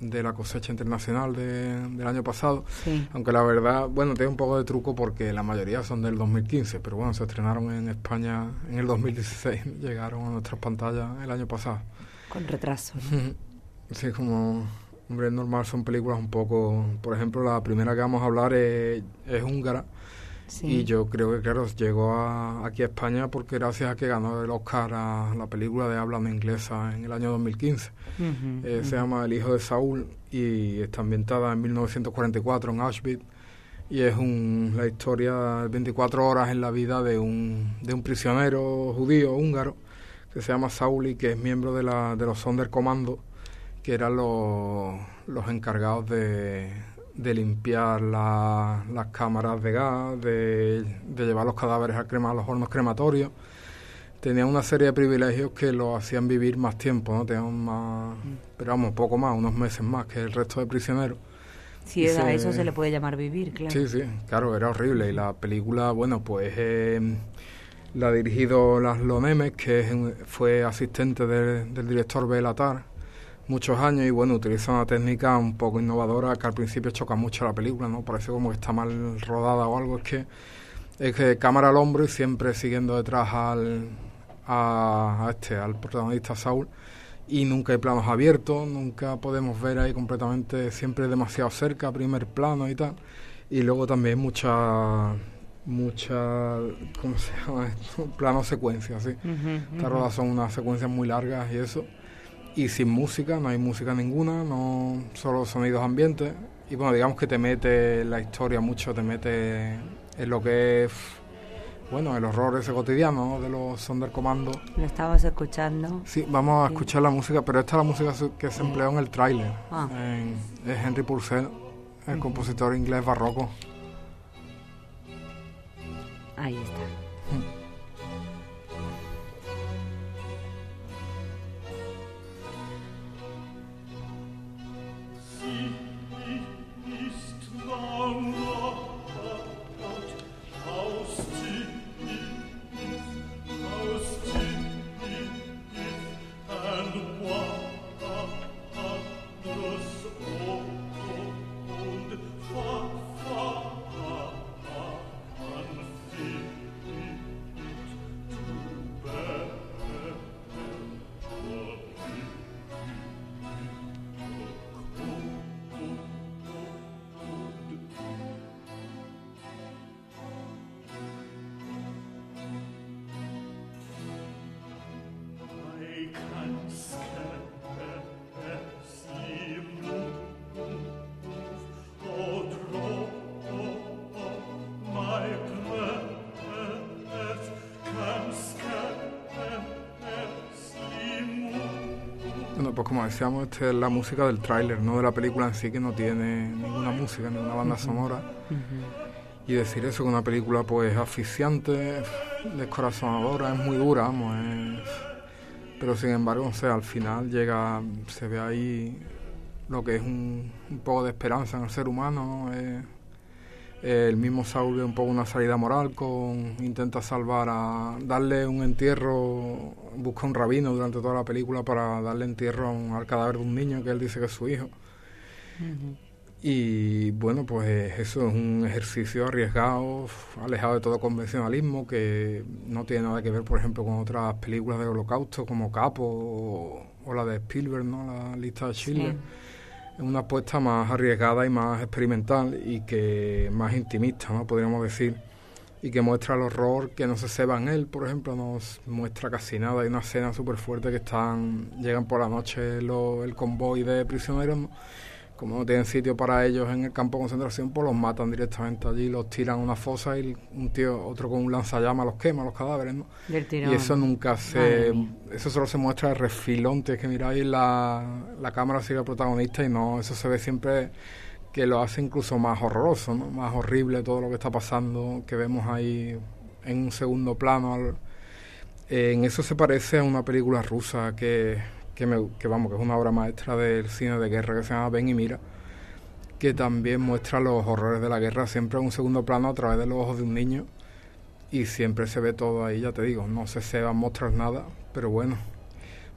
de la cosecha internacional del año pasado, aunque la verdad, bueno, tiene un poco de truco porque la mayoría son del 2015, pero bueno, se estrenaron en España en el 2016, llegaron a nuestras pantallas el año pasado. Con retraso. sí, como, hombre, normal, son películas un poco, por ejemplo, la primera que vamos a hablar es, es húngara, y yo creo que, claro, llegó aquí a España porque gracias a que ganó el Oscar a la película de habla inglesa en el año 2015. Eh, se llama El hijo de Saúl y está ambientada en 1944 en Auschwitz. Y es un, la historia de 24 horas en la vida de un, de un prisionero judío húngaro que se llama Saúl y que es miembro de, la, de los Sonderkommando, que eran los, los encargados de, de limpiar las cámaras de gas, de, llevar los cadáveres a, crema, a los hornos crematorios. Tenía una serie de privilegios que lo hacían vivir más tiempo, ¿no? Tenían más, pero vamos, poco más, unos meses más que el resto de prisioneros. Sí, a eso se le puede llamar vivir, claro. Sí, sí, claro, era horrible. Y la película, bueno, pues eh, la ha dirigido Laszlo Nemes, que fue asistente del director Belatar muchos años y bueno, utiliza una técnica un poco innovadora que al principio choca mucho la película, ¿no? Parece como que está mal rodada o algo, es que es que cámara al hombro y siempre siguiendo detrás al a, este, al protagonista Saúl y nunca hay planos abiertos, nunca podemos ver ahí completamente, siempre demasiado cerca, primer plano y tal. Y luego también mucha mucha ¿cómo se llama esto? plano secuencia, sí. Estas rodas son unas secuencias muy largas y eso y sin música, no hay música ninguna, no solo sonidos ambientes. Y bueno, digamos que te mete la historia mucho, te mete en lo que es, bueno, el horror ese cotidiano de los Sonderkommando. Lo estabas escuchando. Sí, vamos a escuchar la música, pero esta es la música que se empleó en el tráiler. Ah. es Henry Purcell, el compositor inglés barroco. Ahí está. Pues como decíamos, esta es la música del tráiler, no de la película en sí, que no tiene ninguna música, ninguna banda sonora. Y decir eso, que una película pues asfixiante, descorazonadora, es muy dura, vamos, pero sin embargo, o sea, al final llega, se ve ahí lo que es un, poco de esperanza en el ser humano, el mismo Saúl un poco una salida moral, con intenta salvar a darle un entierro, busca un rabino durante toda la película para darle entierro al cadáver de un niño que él dice que es su hijo. Y bueno, pues eso es un ejercicio arriesgado, alejado de todo convencionalismo, que no tiene nada que ver, por ejemplo, con otras películas de holocausto como Capo o, la de Spielberg, ¿no? La lista de Schindler una apuesta más arriesgada y más experimental y que más intimista, ¿no? podríamos decir, y que muestra el horror que no se ceba en él, por ejemplo, nos muestra casi nada. Hay una escena súper fuerte que están llegan por la noche el convoy de prisioneros como no tienen sitio para ellos en el campo de concentración, pues los matan directamente allí, los tiran a una fosa y un tío, otro con un lanzallamas los quema, los cadáveres, ¿no? Y eso nunca se... Eso solo se muestra el refilón, tienes que miráis la, la cámara sigue protagonista y no, eso se ve siempre que lo hace incluso más horroroso, ¿no? Más horrible todo lo que está pasando, que vemos ahí en un segundo plano. en eso se parece a una película rusa que que, vamos, que es una obra maestra del cine de guerra que se llama Ven y Mira, que también muestra los horrores de la guerra siempre en un segundo plano a través de los ojos de un niño y siempre se ve todo ahí, ya te digo, no si se va a mostrar nada, pero bueno,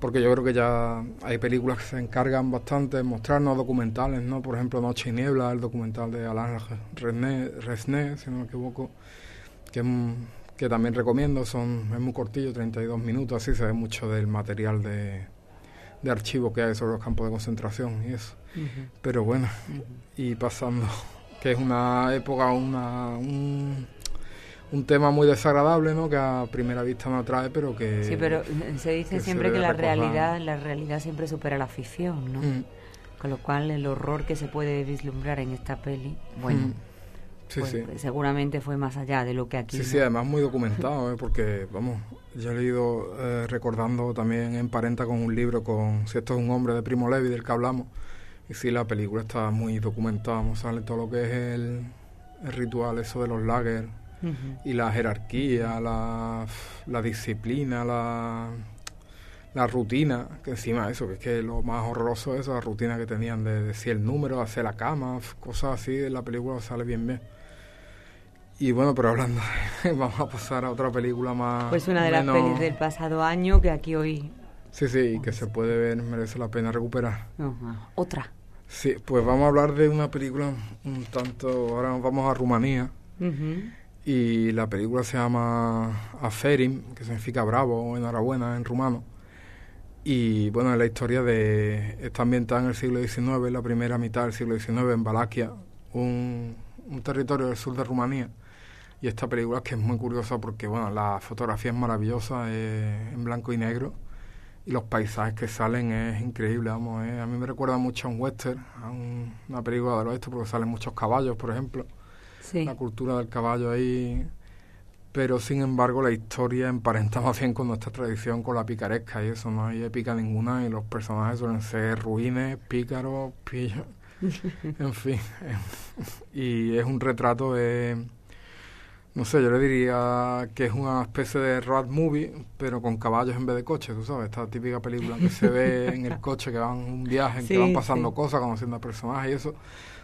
porque yo creo que ya hay películas que se encargan bastante de mostrarnos documentales, ¿no? Por ejemplo, Noche y Niebla, el documental de Alain Resné, si no me equivoco, que, que también recomiendo, son es muy cortillo, 32 minutos, así se ve mucho del material de, de archivo que hay sobre los campos de concentración y eso. Pero bueno, y pasando, que es una época, una, un, un, tema muy desagradable, ¿no? Que a primera vista no atrae, pero que... Sí, pero se dice siempre que la realidad, la realidad siempre supera la ficción, ¿no? Con lo cual el horror que se puede vislumbrar en esta peli, bueno... Pues, seguramente fue más allá de lo que aquí. Sí, sí, además muy documentado, ¿eh? porque, vamos, yo he ido eh, recordando también en Parenta con un libro con Si esto es un hombre de Primo Levi, del que hablamos. Y sí, la película está muy documentada, sale todo lo que es el, ritual, eso de los lagers, y la jerarquía, la, la disciplina, la, la rutina, que encima eso, que es que lo más horroroso es la rutina que tenían de decir el número, hacer la cama, cosas así, en la película sale bien bien. Y bueno, pero hablando, vamos a pasar a otra película más. Pues una de las pelis del pasado año que aquí hoy. Sí, sí, que se puede ver, merece la pena recuperar. Otra. Sí, pues vamos a hablar de una película un tanto. Ahora vamos a Rumanía. Y la película se llama Aferim, que significa bravo o enhorabuena en rumano. Y bueno, es la historia de. Está ambientada en el siglo XIX, la primera mitad del siglo XIX, en Valaquia, un, un territorio del sur de Rumanía y esta película es que es muy curiosa porque, bueno, la fotografía es maravillosa, es en blanco y negro. Y los paisajes que salen es increíble, vamos. a mí me recuerda mucho a un western, a una película del oeste, porque salen muchos caballos, por ejemplo. Sí. La cultura del caballo ahí. Pero sin embargo, la historia emparenta más bien con nuestra tradición, con la picaresca y eso. No hay épica ninguna y los personajes suelen ser ruines, pícaros, pillos. en fin. y es un retrato de no sé, yo le diría que es una especie de road movie, pero con caballos en vez de coches, tú sabes, esta típica película que se ve en el coche, que van un viaje, en que van pasando cosas, conociendo a personajes y eso.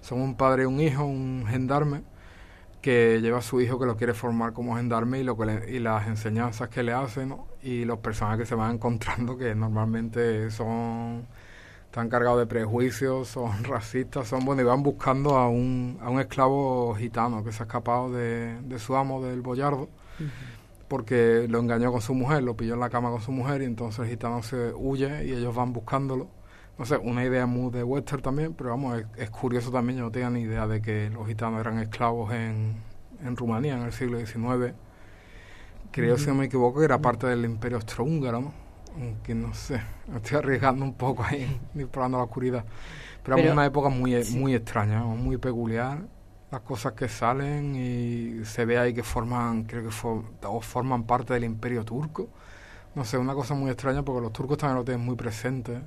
Son un padre y un hijo, un gendarme, que lleva a su hijo que lo quiere formar como gendarme y, lo que y las enseñanzas que le hacen, y los personajes que se van encontrando, que normalmente son están cargados de prejuicios, son racistas, son bueno y van buscando a un, a un esclavo gitano que se ha escapado de, su amo, del boyardo, porque lo engañó con su mujer, lo pilló en la cama con su mujer y entonces el gitano se huye y ellos van buscándolo. No sé, una idea muy de western también, pero vamos, es, curioso también, yo no tenía ni idea de que los gitanos eran esclavos en, en Rumanía en el siglo XIX. Creo, si no me equivoco, que era parte del imperio austrohúngaro, ¿no? Que no sé, estoy arriesgando un poco ahí, disparando a la oscuridad. Pero, es una época muy, muy extraña, muy peculiar. Las cosas que salen y se ve ahí que forman, creo que o forman parte del imperio turco. No sé, una cosa muy extraña porque los turcos también lo tienen muy presente.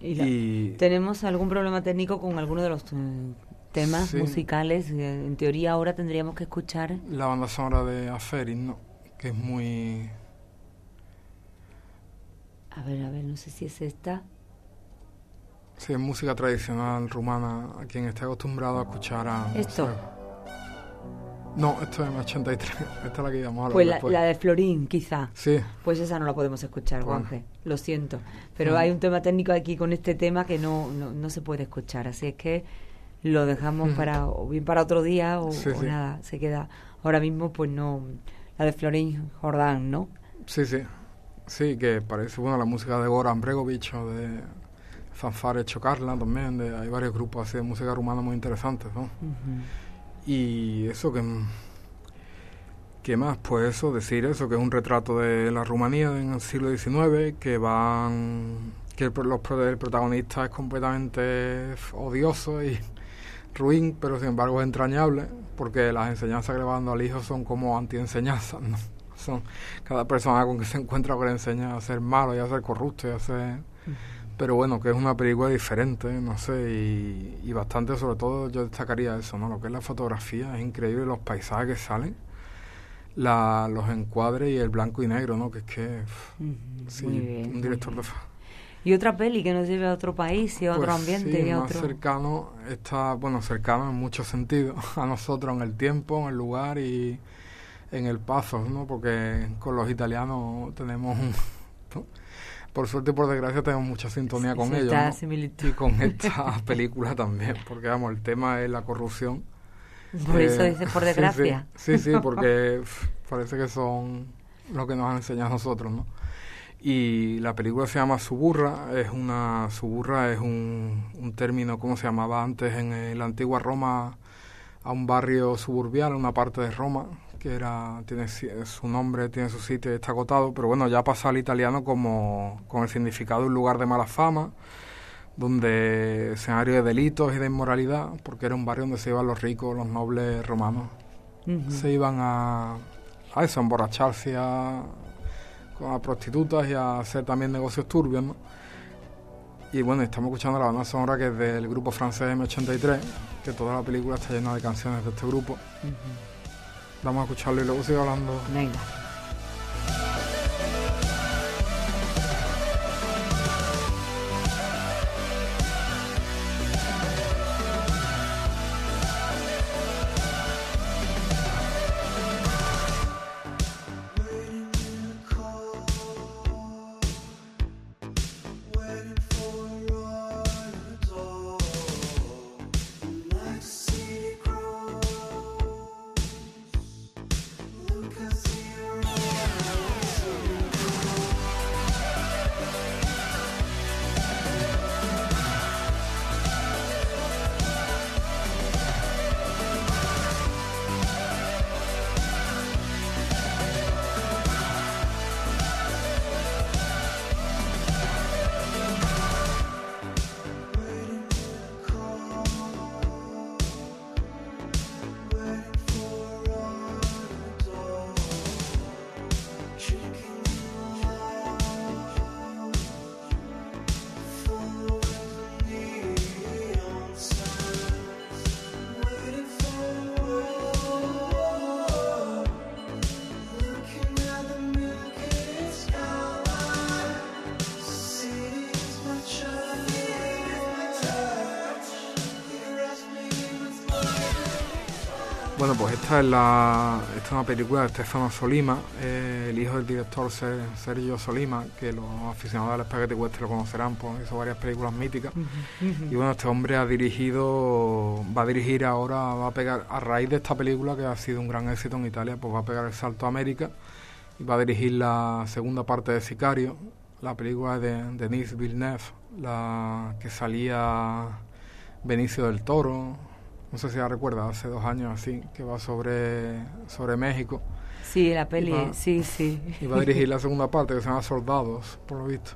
¿Y, tenemos algún problema técnico con alguno de los eh, temas musicales? Eh, en teoría ahora tendríamos que escuchar... La banda sonora de Aferin, ¿no? Que es muy a ver, a ver, no sé si es esta. Sí, es música tradicional rumana, a quien esté acostumbrado a escuchar a... ¿Esto? No, esto es en 83, esta es la que íbamos a Pues la, de Florín, quizá. Sí. Pues esa no la podemos escuchar, Juanje, lo siento. Pero hay un tema técnico aquí con este tema que no, no, se puede escuchar, así es que lo dejamos para, o bien para otro día o, nada, se queda. Ahora mismo, pues no, la de Florín Jordán, ¿no? Sí, sí. Sí, que parece, bueno, la música de Goran Bregovic o de Fanfare Chocarla también, de, hay varios grupos así de música rumana muy interesantes, ¿no? Y eso que... ¿Qué más? Pues eso, decir eso, que es un retrato de la Rumanía en el siglo XIX, que van que el, los, el protagonista es completamente odioso y ruin, pero sin embargo es entrañable, porque las enseñanzas que le va dando al hijo son como anti-enseñanzas, ¿no? Son cada persona con que se encuentra que le enseña a ser malo y a ser corrupto y a ser... Pero bueno, que es una película diferente, no sé, y, y, bastante, sobre todo yo destacaría eso, ¿no? Lo que es la fotografía, es increíble los paisajes que salen, la, los encuadres y el blanco y negro, ¿no? Que es que... sí, un director de y otra peli que nos lleve a otro país y a otro pues ambiente y a más otro. cercano está bueno cercano en muchos sentidos a nosotros en el tiempo en el lugar y en el paso no porque con los italianos tenemos por suerte y por desgracia tenemos mucha sintonía con ellos y con esta película también porque vamos el tema es la corrupción. Por eso dices por desgracia sí. sí, sí porque parece que son lo que nos han enseñado a nosotros no y la película se llama Suburra, es una Suburra es un, un término como se llamaba antes en la antigua Roma a un barrio suburbial, una parte de Roma que era tiene su nombre, tiene su sitio y está acotado, pero bueno, ya pasa al italiano como con el significado de un lugar de mala fama, donde escenario de delitos y de inmoralidad, porque era un barrio donde se iban los ricos, los nobles romanos. Se iban a, a eso, a emborracharse, a, a prostitutas y a hacer también negocios turbios, ¿no? Y bueno, estamos escuchando la banda sonora que es del grupo francés M83, que toda la película está llena de canciones de este grupo. Vamos a escucharlo y luego sigo hablando. Venga. Bueno, pues esta es, la, esta es una película de Stefano Solima, eh, el hijo del director Sergio Solima, que los aficionados al Spaghetti Western lo conocerán, pues hizo varias películas míticas. Y bueno, este hombre ha dirigido, va a dirigir ahora, va a pegar, a raíz de esta película que ha sido un gran éxito en Italia, pues va a pegar el salto a América y va a dirigir la segunda parte de Sicario, la película de Denis Villeneuve, la que salía Benicio del Toro, no sé si la recuerda, hace dos años así, que va sobre, sobre México. Sí, la peli, sí, sí. Y va a dirigir la segunda parte, que se llama Soldados, por lo visto.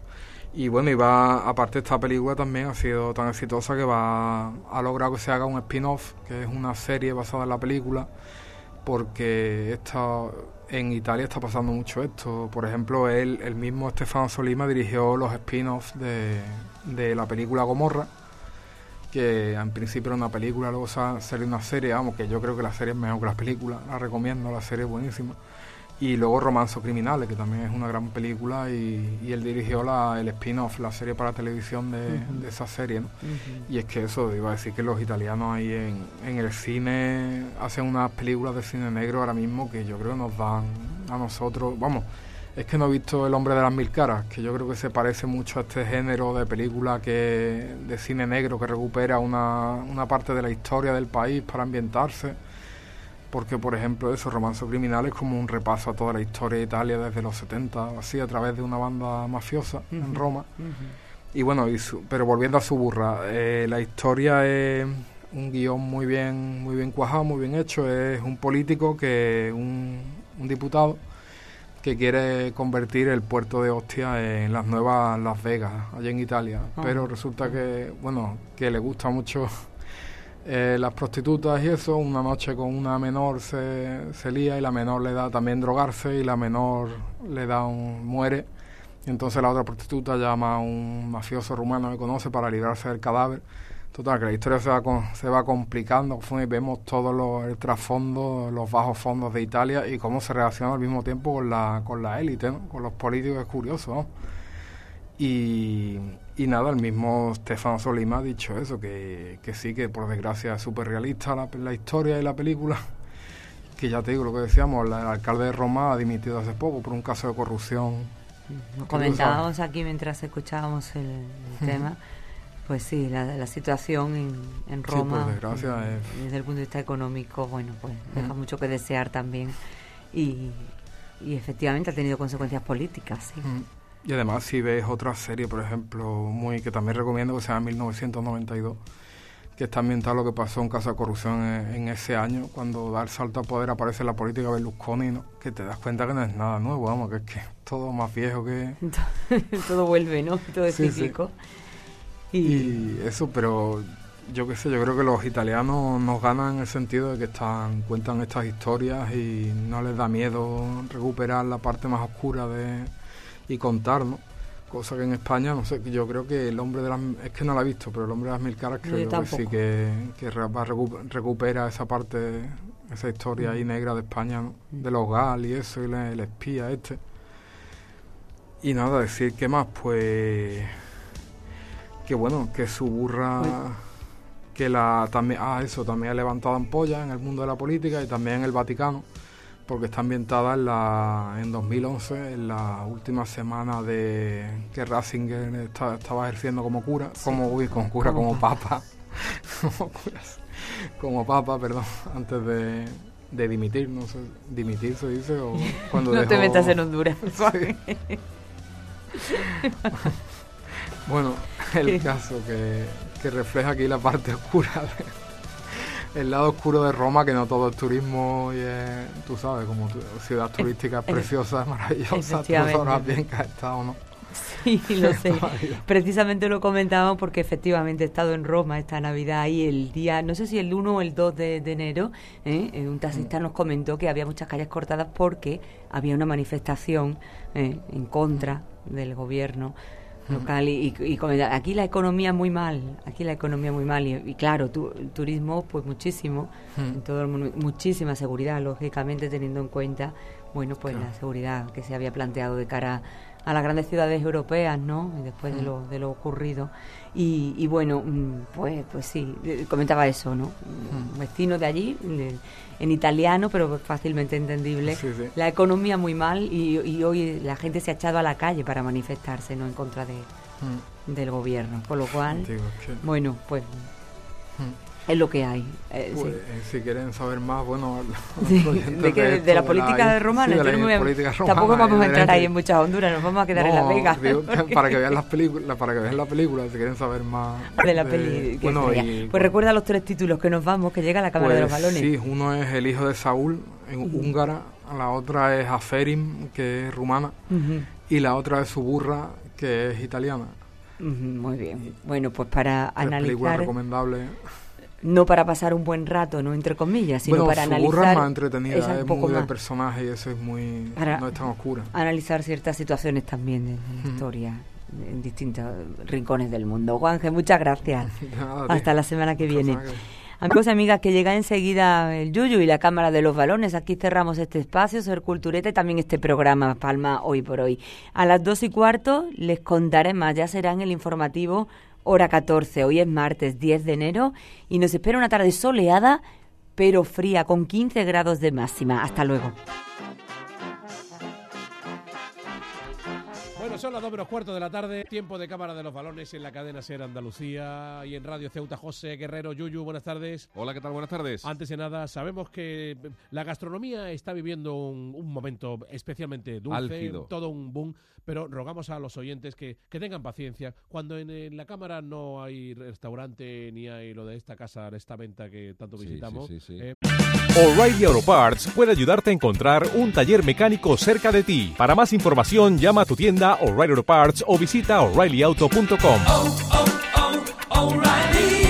Y bueno, y va, aparte esta película también ha sido tan exitosa que va ha logrado que se haga un spin-off, que es una serie basada en la película, porque esta, en Italia está pasando mucho esto. Por ejemplo, él, el mismo Stefano Solima dirigió los spin-offs de, de la película Gomorra, que en principio era una película, luego salió una serie, vamos, que yo creo que la serie es mejor que las películas, la recomiendo, la serie es buenísima. Y luego Romanzo Criminales, que también es una gran película, y, él dirigió la, el spin-off, la serie para televisión de, esa serie. Y es que eso, iba a decir que los italianos ahí en, en el cine hacen unas películas de cine negro ahora mismo que yo creo que nos dan a nosotros, vamos, es que no he visto El hombre de las mil caras, que yo creo que se parece mucho a este género de película que de cine negro que recupera una, una parte de la historia del país para ambientarse. Porque, por ejemplo, eso, Romanzo Criminal es como un repaso a toda la historia de Italia desde los 70, así, a través de una banda mafiosa en Roma. Y bueno, pero volviendo a su burra, eh, la historia es un guion muy bien, muy bien cuajado, muy bien hecho. Es un político que, un, un diputado, que quiere convertir el puerto de Ostia en las nuevas Las Vegas, allá en Italia. Ah. Pero resulta que, bueno, que le gusta mucho eh, las prostitutas y eso. Una noche con una menor se, se lía y la menor le da también drogarse y la menor le da un muere. Y entonces la otra prostituta llama a un mafioso rumano que conoce para librarse del cadáver Total, que la historia se va, se va complicando y vemos todo lo, el trasfondo, los bajos fondos de Italia y cómo se relaciona al mismo tiempo con la, con la élite, con los políticos, es curioso. Y, nada, el mismo Stefano Solima ha dicho eso, que, que sí, que por desgracia es súper realista la, la, historia y la película, que ya te digo lo que decíamos, el alcalde de Roma ha dimitido hace poco por un caso de corrupción. Comentábamos aquí mientras escuchábamos el, tema pues sí, la, situación en, en Roma, desde el punto de vista económico, bueno, pues deja mm. mucho que desear también y, y, efectivamente ha tenido consecuencias políticas. Sí. Mm. Y además si ves otra serie, por ejemplo, muy que también recomiendo que se llama 1992, que está ambientado lo que pasó en caso de corrupción en, ese año, cuando da el salto a poder aparece la política Berlusconi, ¿no? que te das cuenta que no es nada nuevo, vamos, que es que todo más viejo que... todo vuelve, ¿no? Todo es cíclico. Y, eso, pero yo qué sé, yo creo que los italianos nos ganan en el sentido de que están cuentan estas historias y no les da miedo recuperar la parte más oscura de y contarnos cosa que en España no sé yo creo que el hombre de las es que no la he visto pero el hombre de las mil caras creo que sí que, que recupera esa parte esa historia ahí mm. negra de España mm. de los gal y eso y el espía este. Y nada decir que más pues que bueno, que su burra, que la también, ah, eso, también ha levantado ampollas en el mundo de la política y también en el Vaticano, porque está ambientada en, la, en 2011, en la última semana de que Ratzinger estaba ejerciendo como cura, como, uy, como cura, como, papa, como, papa, perdón, antes de, de dimitir, no sé, dimitir se dice o cuando No te metas en Honduras. Bueno, el caso que, refleja aquí la parte oscura, el lado oscuro de Roma, que no todo es turismo y es, tú sabes, como ciudad turística es preciosa, es maravillosa, tú sabrás bien que has estado, ¿no? Sí, lo sé. Precisamente lo comentábamos porque efectivamente he estado en Roma esta Navidad y el día, no sé si el 1 o el 2 de, enero, ¿eh? Eh, un taxista mm. nos comentó que había muchas calles cortadas porque había una manifestación ¿eh? en contra del gobierno local y, y, aquí la economía muy mal, aquí la economía muy mal y, claro, tu, turismo pues muchísimo, en todo el mundo, muchísima seguridad, lógicamente teniendo en cuenta, bueno, pues la seguridad que se había planteado de cara a las grandes ciudades europeas, ¿no? Y después de, lo, de lo ocurrido. Y, bueno, mm, pues, pues sí, comentaba eso, ¿no? Un vecino de allí, en italiano, pero fácilmente entendible. La economía muy mal y, hoy la gente se ha echado a la calle para manifestarse, ¿no? En contra de, del gobierno. Por lo cual, bueno, pues es lo que hay. Eh, pues, eh, si quieren saber más, bueno, de, la política romana, tampoco vamos a entrar ahí en muchas Honduras, nos vamos a quedar en La Vega. para que vean las películas, para que vean la película, si quieren saber más de la película. pues recuerda los tres títulos que nos vamos, que llega a la Cámara de los pues Balones. Sí, uno es El hijo de Saúl, en húngara, la otra es Aferim, que es rumana, y la otra es Suburra, que es italiana. muy bien. Bueno, pues para analizar... Película recomendable no para pasar un buen rato, no entre comillas, sino para analizar. es más entretenida, es, muy de personaje y eso es muy. no es tan oscura. Analizar ciertas situaciones también de la historia en distintos rincones del mundo. Juanje, muchas gracias. Hasta la semana que viene. Amigos y amigas, que llega enseguida el Yuyu y la Cámara de los Balones. Aquí cerramos este espacio, Ser Cultureta y también este programa Palma Hoy por Hoy. A las dos y cuarto les contaré más, ya será en el informativo hora 14. Hoy es martes 10 de enero y nos espera una tarde soleada pero fría con 15 grados de máxima. Hasta luego. Bueno, son las dos menos cuarto de la tarde, tiempo de cámara de los balones en la cadena Ser Andalucía y en Radio Ceuta. José Guerrero, Yuyu, buenas tardes. Hola, ¿qué tal? Buenas tardes. Antes de nada, sabemos que la gastronomía está viviendo un, momento especialmente dulce, todo un boom, pero rogamos a los oyentes que, tengan paciencia. Cuando en, la cámara no hay restaurante ni hay lo de esta casa, esta venta que tanto visitamos. Eh, O'Reilly Auto Parts puede ayudarte a encontrar un taller mecánico cerca de ti. Para más información, llama a tu tienda O'Reilly Auto Parts o visita oreillyauto.com. Oh, oh, oh,